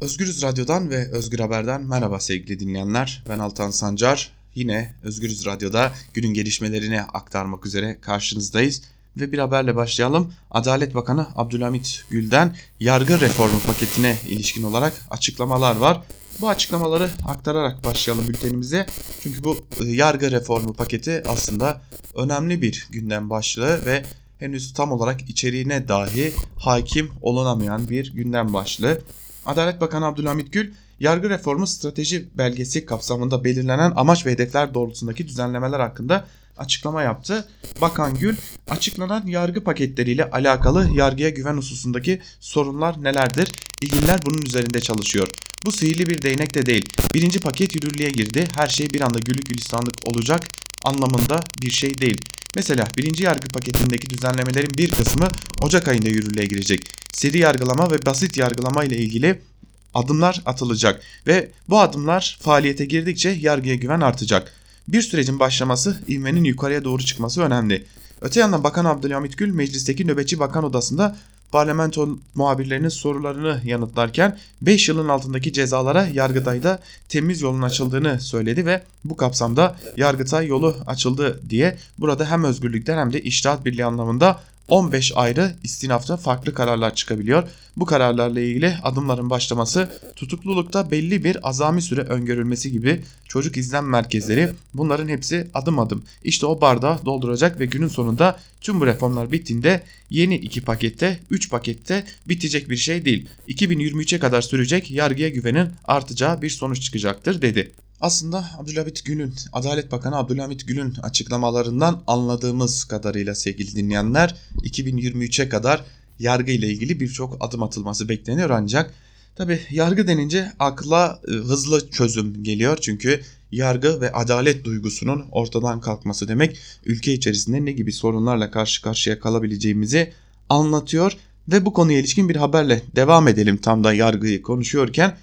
Özgürüz Radyo'dan ve Özgür Haber'den merhaba sevgili dinleyenler. Ben Altan Sancar. Yine Özgürüz Radyo'da günün gelişmelerini aktarmak üzere karşınızdayız. Ve bir haberle başlayalım. Adalet Bakanı Abdülhamit Gül'den yargı reformu paketine ilişkin olarak açıklamalar var. Bu açıklamaları aktararak başlayalım bültenimize. Çünkü bu e, yargı reformu paketi aslında önemli bir gündem başlığı ve henüz tam olarak içeriğine dahi hakim olunamayan bir gündem başlığı. Adalet Bakanı Abdülhamit Gül, yargı reformu strateji belgesi kapsamında belirlenen amaç ve hedefler doğrultusundaki düzenlemeler hakkında açıklama yaptı. Bakan Gül, açıklanan yargı paketleriyle alakalı yargıya güven hususundaki sorunlar nelerdir? İlgililer bunun üzerinde çalışıyor. Bu sihirli bir değnek de değil. Birinci paket yürürlüğe girdi. Her şey bir anda güllük gülistanlık olacak anlamında bir şey değil. Mesela birinci yargı paketindeki düzenlemelerin bir kısmı Ocak ayında yürürlüğe girecek. Seri yargılama ve basit yargılama ile ilgili adımlar atılacak ve bu adımlar faaliyete girdikçe yargıya güven artacak. Bir sürecin başlaması ivmenin yukarıya doğru çıkması önemli. Öte yandan Bakan Abdülhamit Gül meclisteki nöbetçi bakan odasında parlamento muhabirlerinin sorularını yanıtlarken 5 yılın altındaki cezalara Yargıtay'da temiz yolun açıldığını söyledi ve bu kapsamda Yargıtay yolu açıldı diye burada hem özgürlükten hem de iştahat birliği anlamında 15 ayrı istinafta farklı kararlar çıkabiliyor. Bu kararlarla ilgili adımların başlaması tutuklulukta belli bir azami süre öngörülmesi gibi çocuk izlem merkezleri bunların hepsi adım adım işte o bardağı dolduracak ve günün sonunda tüm bu reformlar bittiğinde yeni iki pakette 3 pakette bitecek bir şey değil. 2023'e kadar sürecek yargıya güvenin artacağı bir sonuç çıkacaktır dedi. Aslında Abdülhamit Gül'ün, Adalet Bakanı Abdülhamit Gül'ün açıklamalarından anladığımız kadarıyla sevgili dinleyenler 2023'e kadar yargı ile ilgili birçok adım atılması bekleniyor ancak tabi yargı denince akla e, hızlı çözüm geliyor. Çünkü yargı ve adalet duygusunun ortadan kalkması demek ülke içerisinde ne gibi sorunlarla karşı karşıya kalabileceğimizi anlatıyor. Ve bu konuya ilişkin bir haberle devam edelim tam da yargıyı konuşuyorken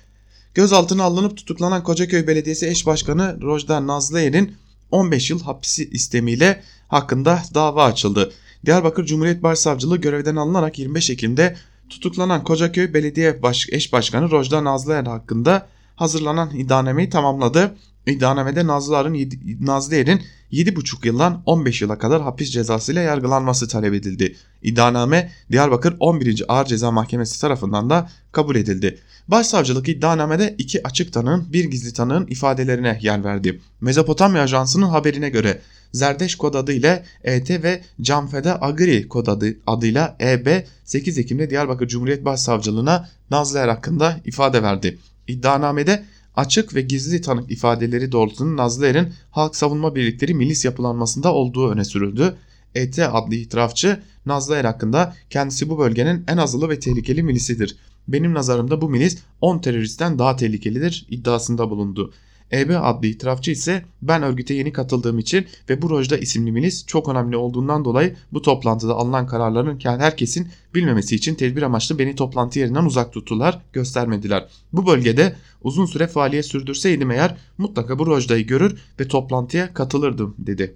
Gözaltına alınıp tutuklanan Kocaköy Belediyesi eş başkanı Rojda Nazlıer'in 15 yıl hapsi istemiyle hakkında dava açıldı. Diyarbakır Cumhuriyet Başsavcılığı görevden alınarak 25 Ekim'de tutuklanan Kocaköy Belediye Baş Eş Başkanı Rojda Nazlıer hakkında hazırlanan iddianameyi tamamladı. İddianamede Nazlıer'in Nazlıer'in 7,5 yıldan 15 yıla kadar hapis cezasıyla yargılanması talep edildi. İddianame Diyarbakır 11. Ağır Ceza Mahkemesi tarafından da kabul edildi. Başsavcılık iddianamede iki açık tanığın bir gizli tanığın ifadelerine yer verdi. Mezopotamya Ajansı'nın haberine göre Zerdeş kod adı ile ET ve Canfede Agri kod adı, adıyla EB 8 Ekim'de Diyarbakır Cumhuriyet Başsavcılığına Nazlı Er hakkında ifade verdi. İddianamede açık ve gizli tanık ifadeleri doğrultusunda Nazlı Er'in halk savunma birlikleri milis yapılanmasında olduğu öne sürüldü. ET adlı itirafçı Nazlı Er hakkında kendisi bu bölgenin en azılı ve tehlikeli milisidir. Benim nazarımda bu milis 10 teröristten daha tehlikelidir iddiasında bulundu. EB adlı itirafçı ise ben örgüte yeni katıldığım için ve bu rojda isimli milis çok önemli olduğundan dolayı bu toplantıda alınan kararların herkesin bilmemesi için tedbir amaçlı beni toplantı yerinden uzak tuttular, göstermediler. Bu bölgede uzun süre faaliyet sürdürseydim eğer mutlaka bu rojdayı görür ve toplantıya katılırdım dedi.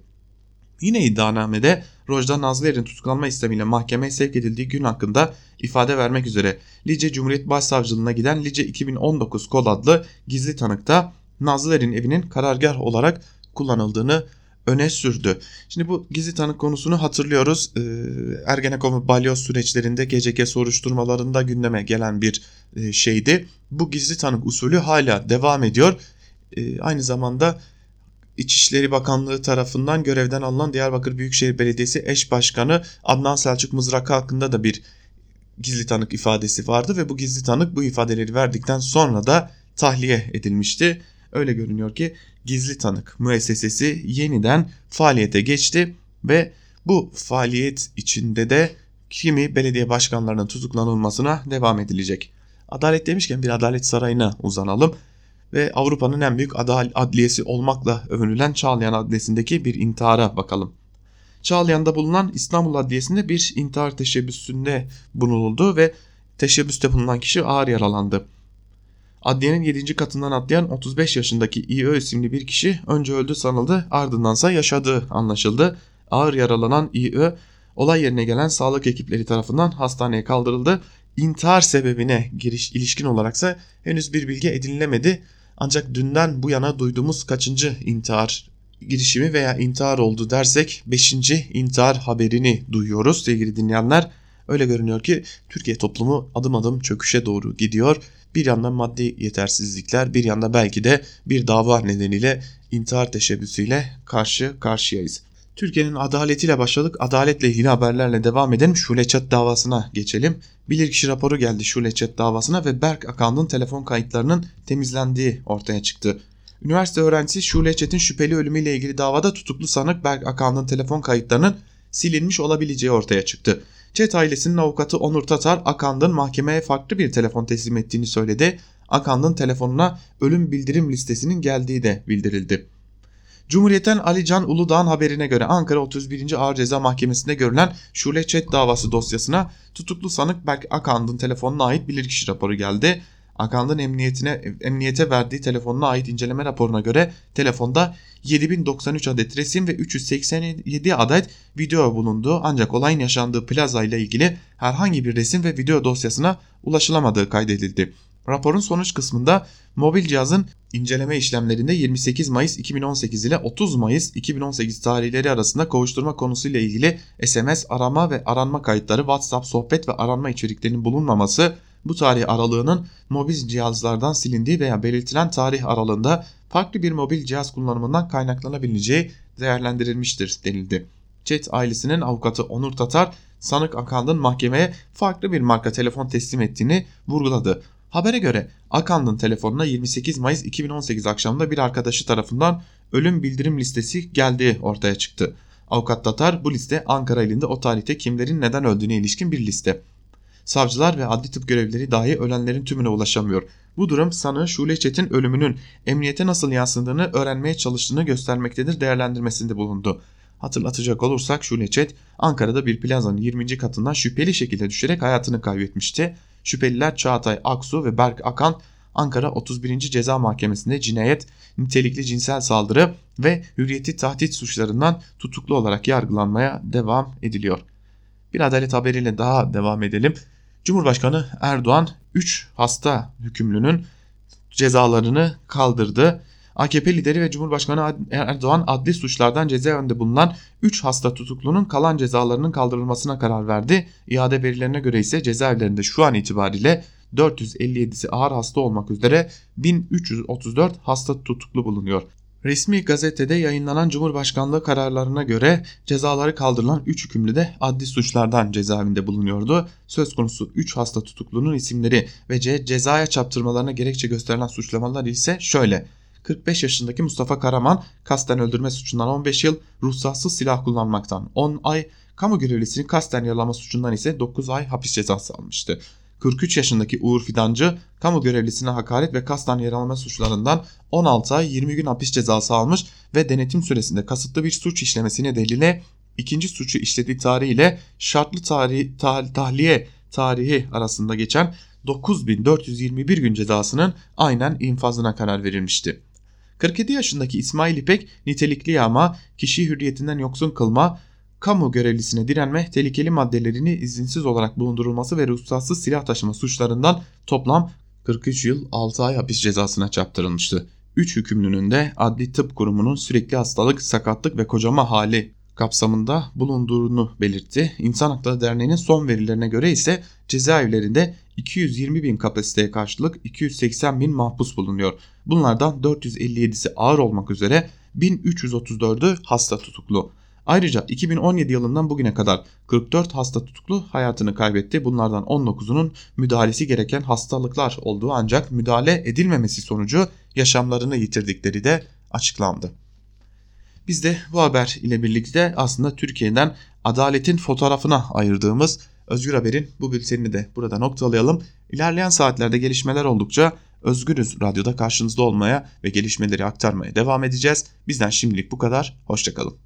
Yine iddianamede Rojda Nazlıer'in tutuklanma istemiyle mahkemeye sevk edildiği gün hakkında ifade vermek üzere Lice Cumhuriyet Başsavcılığına giden Lice 2019 kod adlı gizli tanıkta Nazlıer'in evinin karargah olarak kullanıldığını öne sürdü. Şimdi bu gizli tanık konusunu hatırlıyoruz. Ee, Ergenekon ve balyoz süreçlerinde GCK soruşturmalarında gündeme gelen bir e, şeydi. Bu gizli tanık usulü hala devam ediyor. Ee, aynı zamanda İçişleri Bakanlığı tarafından görevden alınan Diyarbakır Büyükşehir Belediyesi eş başkanı Adnan Selçuk Mızrak hakkında da bir gizli tanık ifadesi vardı ve bu gizli tanık bu ifadeleri verdikten sonra da tahliye edilmişti. Öyle görünüyor ki gizli tanık müessesesi yeniden faaliyete geçti ve bu faaliyet içinde de kimi belediye başkanlarının tutuklanılmasına devam edilecek. Adalet demişken bir adalet sarayına uzanalım ve Avrupa'nın en büyük adliyesi olmakla övünülen Çağlayan Adliyesi'ndeki bir intihara bakalım. Çağlayan'da bulunan İstanbul Adliyesi'nde bir intihar teşebbüsünde bulunuldu ve teşebbüste bulunan kişi ağır yaralandı. Adliyenin 7. katından atlayan 35 yaşındaki İÖ isimli bir kişi önce öldü sanıldı ardındansa yaşadığı anlaşıldı. Ağır yaralanan İÖ olay yerine gelen sağlık ekipleri tarafından hastaneye kaldırıldı. intihar sebebine giriş ilişkin olaraksa henüz bir bilgi edinilemedi. Ancak dünden bu yana duyduğumuz kaçıncı intihar girişimi veya intihar oldu dersek 5. intihar haberini duyuyoruz sevgili dinleyenler. Öyle görünüyor ki Türkiye toplumu adım adım çöküşe doğru gidiyor. Bir yandan maddi yetersizlikler bir yanda belki de bir dava nedeniyle intihar teşebbüsüyle karşı karşıyayız. Türkiye'nin adaletiyle başladık. Adaletle ilgili haberlerle devam edelim. Şule Çat davasına geçelim. Bilirkişi raporu geldi Şule Çat davasına ve Berk Akan'ın telefon kayıtlarının temizlendiği ortaya çıktı. Üniversite öğrencisi Şule Çet'in şüpheli ölümüyle ilgili davada tutuklu sanık Berk Akan'ın telefon kayıtlarının silinmiş olabileceği ortaya çıktı. Çet ailesinin avukatı Onur Tatar Akan'ın mahkemeye farklı bir telefon teslim ettiğini söyledi. Akan'ın telefonuna ölüm bildirim listesinin geldiği de bildirildi. Cumhuriyet'ten Ali Can Uludağ'ın haberine göre Ankara 31. Ağır Ceza Mahkemesi'nde görülen Şule Çet davası dosyasına tutuklu sanık Berk Akan'ın telefonuna ait bilirkişi raporu geldi. Akan'ın emniyetine emniyete verdiği telefonuna ait inceleme raporuna göre telefonda 7093 adet resim ve 387 adet video bulundu ancak olayın yaşandığı plaza ile ilgili herhangi bir resim ve video dosyasına ulaşılamadığı kaydedildi. Raporun sonuç kısmında mobil cihazın inceleme işlemlerinde 28 Mayıs 2018 ile 30 Mayıs 2018 tarihleri arasında kovuşturma konusuyla ilgili SMS arama ve aranma kayıtları, WhatsApp sohbet ve aranma içeriklerinin bulunmaması, bu tarih aralığının mobil cihazlardan silindiği veya belirtilen tarih aralığında farklı bir mobil cihaz kullanımından kaynaklanabileceği değerlendirilmiştir denildi. Chat ailesinin avukatı Onur Tatar, sanık Akan'ın mahkemeye farklı bir marka telefon teslim ettiğini vurguladı. Habere göre Akan'ın telefonuna 28 Mayıs 2018 akşamında bir arkadaşı tarafından ölüm bildirim listesi geldiği ortaya çıktı. Avukat Tatar bu liste Ankara ilinde o tarihte kimlerin neden öldüğüne ilişkin bir liste. Savcılar ve adli tıp görevlileri dahi ölenlerin tümüne ulaşamıyor. Bu durum sanığı Şule Çetin ölümünün emniyete nasıl yansıdığını öğrenmeye çalıştığını göstermektedir değerlendirmesinde bulundu. Hatırlatacak olursak Şule Çet Ankara'da bir plazanın 20. katından şüpheli şekilde düşerek hayatını kaybetmişti. Şüpheliler Çağatay Aksu ve Berk Akan Ankara 31. Ceza Mahkemesi'nde cinayet, nitelikli cinsel saldırı ve hürriyeti tahdit suçlarından tutuklu olarak yargılanmaya devam ediliyor. Bir adalet haberiyle daha devam edelim. Cumhurbaşkanı Erdoğan 3 hasta hükümlünün cezalarını kaldırdı. AKP lideri ve Cumhurbaşkanı Erdoğan adli suçlardan cezaevinde bulunan 3 hasta tutuklunun kalan cezalarının kaldırılmasına karar verdi. İade verilerine göre ise cezaevlerinde şu an itibariyle 457'si ağır hasta olmak üzere 1334 hasta tutuklu bulunuyor. Resmi gazetede yayınlanan Cumhurbaşkanlığı kararlarına göre cezaları kaldırılan 3 hükümlü de adli suçlardan cezaevinde bulunuyordu. Söz konusu 3 hasta tutuklunun isimleri ve cezaya çarptırmalarına gerekçe gösterilen suçlamalar ise şöyle. 45 yaşındaki Mustafa Karaman kasten öldürme suçundan 15 yıl, ruhsatsız silah kullanmaktan 10 ay, kamu görevlisini kasten yaralama suçundan ise 9 ay hapis cezası almıştı. 43 yaşındaki Uğur Fidancı kamu görevlisine hakaret ve kasten yaralama suçlarından 16 ay 20 gün hapis cezası almış ve denetim süresinde kasıtlı bir suç işlemesi nedeniyle ikinci suçu işlediği tarihiyle şartlı tarih, tah, tahliye tarihi arasında geçen 9421 gün cezasının aynen infazına karar verilmişti. 47 yaşındaki İsmail İpek nitelikli yağma, kişi hürriyetinden yoksun kılma, kamu görevlisine direnme, tehlikeli maddelerini izinsiz olarak bulundurulması ve ruhsatsız silah taşıma suçlarından toplam 43 yıl 6 ay hapis cezasına çarptırılmıştı. 3 hükümlünün de adli tıp kurumunun sürekli hastalık, sakatlık ve kocama hali kapsamında bulunduğunu belirtti. İnsan Hakları Derneği'nin son verilerine göre ise cezaevlerinde 220 bin kapasiteye karşılık 280 bin mahpus bulunuyor. Bunlardan 457'si ağır olmak üzere 1334'ü hasta tutuklu. Ayrıca 2017 yılından bugüne kadar 44 hasta tutuklu hayatını kaybetti. Bunlardan 19'unun müdahalesi gereken hastalıklar olduğu ancak müdahale edilmemesi sonucu yaşamlarını yitirdikleri de açıklandı. Biz de bu haber ile birlikte aslında Türkiye'den adaletin fotoğrafına ayırdığımız Özgür Haber'in bu bültenini de burada noktalayalım. İlerleyen saatlerde gelişmeler oldukça Özgürüz Radyo'da karşınızda olmaya ve gelişmeleri aktarmaya devam edeceğiz. Bizden şimdilik bu kadar. Hoşçakalın.